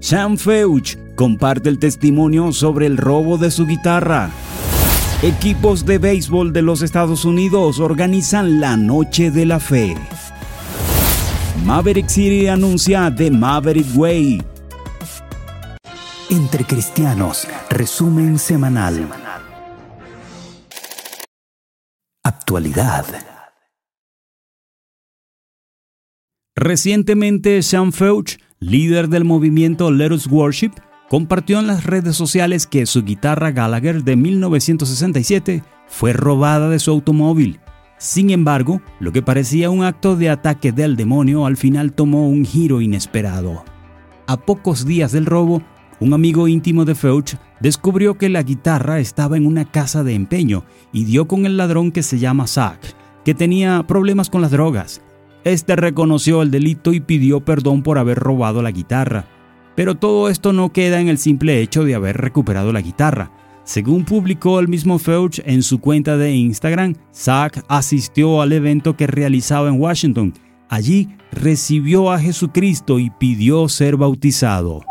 Sam Feuch comparte el testimonio sobre el robo de su guitarra. Equipos de béisbol de los Estados Unidos organizan la Noche de la Fe. Maverick City anuncia The Maverick Way. Entre Cristianos, resumen semanal. Actualidad. Recientemente, Sean Feuch, líder del movimiento Let Us Worship, compartió en las redes sociales que su guitarra Gallagher de 1967 fue robada de su automóvil. Sin embargo, lo que parecía un acto de ataque del demonio al final tomó un giro inesperado. A pocos días del robo, un amigo íntimo de Feuch descubrió que la guitarra estaba en una casa de empeño y dio con el ladrón que se llama Zach, que tenía problemas con las drogas. Este reconoció el delito y pidió perdón por haber robado la guitarra. Pero todo esto no queda en el simple hecho de haber recuperado la guitarra. Según publicó el mismo Feuch en su cuenta de Instagram, Zach asistió al evento que realizaba en Washington. Allí recibió a Jesucristo y pidió ser bautizado.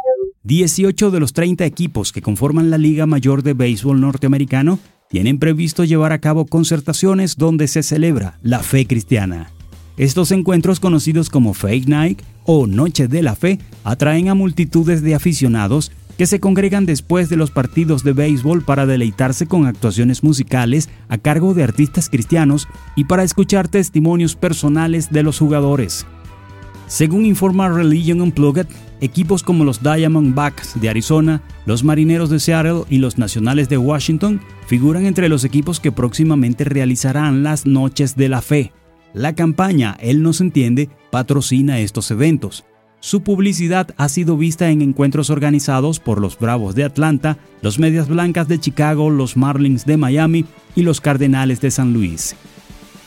18 de los 30 equipos que conforman la Liga Mayor de Béisbol norteamericano tienen previsto llevar a cabo concertaciones donde se celebra la fe cristiana. Estos encuentros conocidos como Faith Night o Noche de la Fe atraen a multitudes de aficionados que se congregan después de los partidos de béisbol para deleitarse con actuaciones musicales a cargo de artistas cristianos y para escuchar testimonios personales de los jugadores. Según informa Religion Unplugged, equipos como los Diamondbacks de Arizona, los Marineros de Seattle y los Nacionales de Washington figuran entre los equipos que próximamente realizarán las Noches de la Fe, la campaña Él nos entiende patrocina estos eventos. Su publicidad ha sido vista en encuentros organizados por los Bravos de Atlanta, los Medias Blancas de Chicago, los Marlins de Miami y los Cardenales de San Luis.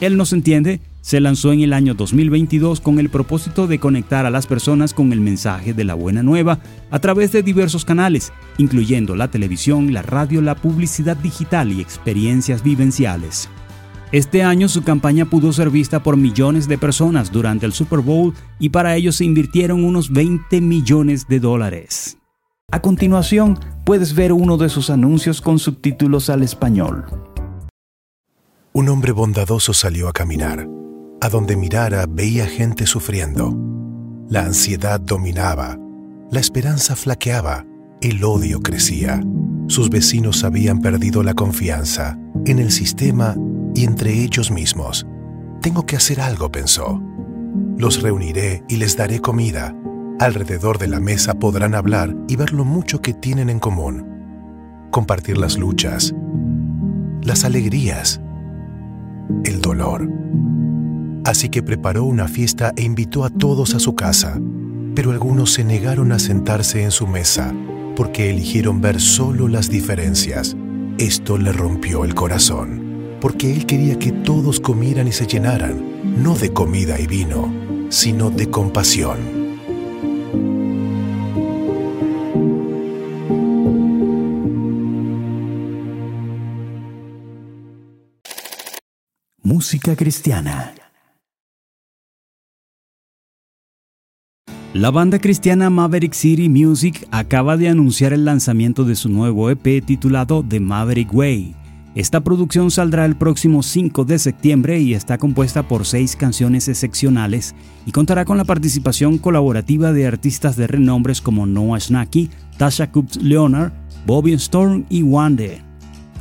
Él nos entiende se lanzó en el año 2022 con el propósito de conectar a las personas con el mensaje de la buena nueva a través de diversos canales, incluyendo la televisión, la radio, la publicidad digital y experiencias vivenciales. Este año su campaña pudo ser vista por millones de personas durante el Super Bowl y para ello se invirtieron unos 20 millones de dólares. A continuación, puedes ver uno de sus anuncios con subtítulos al español. Un hombre bondadoso salió a caminar. A donde mirara veía gente sufriendo. La ansiedad dominaba, la esperanza flaqueaba, el odio crecía. Sus vecinos habían perdido la confianza en el sistema y entre ellos mismos. Tengo que hacer algo, pensó. Los reuniré y les daré comida. Alrededor de la mesa podrán hablar y ver lo mucho que tienen en común. Compartir las luchas, las alegrías, el dolor. Así que preparó una fiesta e invitó a todos a su casa, pero algunos se negaron a sentarse en su mesa porque eligieron ver solo las diferencias. Esto le rompió el corazón porque él quería que todos comieran y se llenaran, no de comida y vino, sino de compasión. Música cristiana. La banda cristiana Maverick City Music acaba de anunciar el lanzamiento de su nuevo EP titulado The Maverick Way esta producción saldrá el próximo 5 de septiembre y está compuesta por seis canciones excepcionales y contará con la participación colaborativa de artistas de renombres como Noah Schnacky, Tasha Coops Leonard, Bobby Storm y Wande.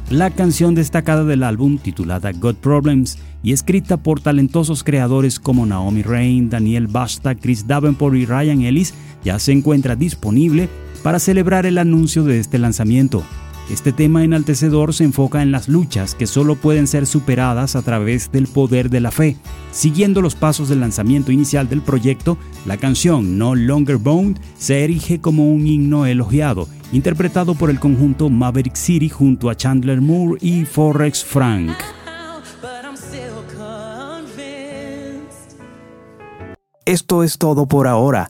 La canción destacada del álbum, titulada God Problems y escrita por talentosos creadores como Naomi Rain, Daniel Basta, Chris Davenport y Ryan Ellis, ya se encuentra disponible para celebrar el anuncio de este lanzamiento. Este tema enaltecedor se enfoca en las luchas que solo pueden ser superadas a través del poder de la fe. Siguiendo los pasos del lanzamiento inicial del proyecto, la canción No Longer Bound se erige como un himno elogiado, interpretado por el conjunto Maverick City junto a Chandler Moore y Forex Frank. Esto es todo por ahora.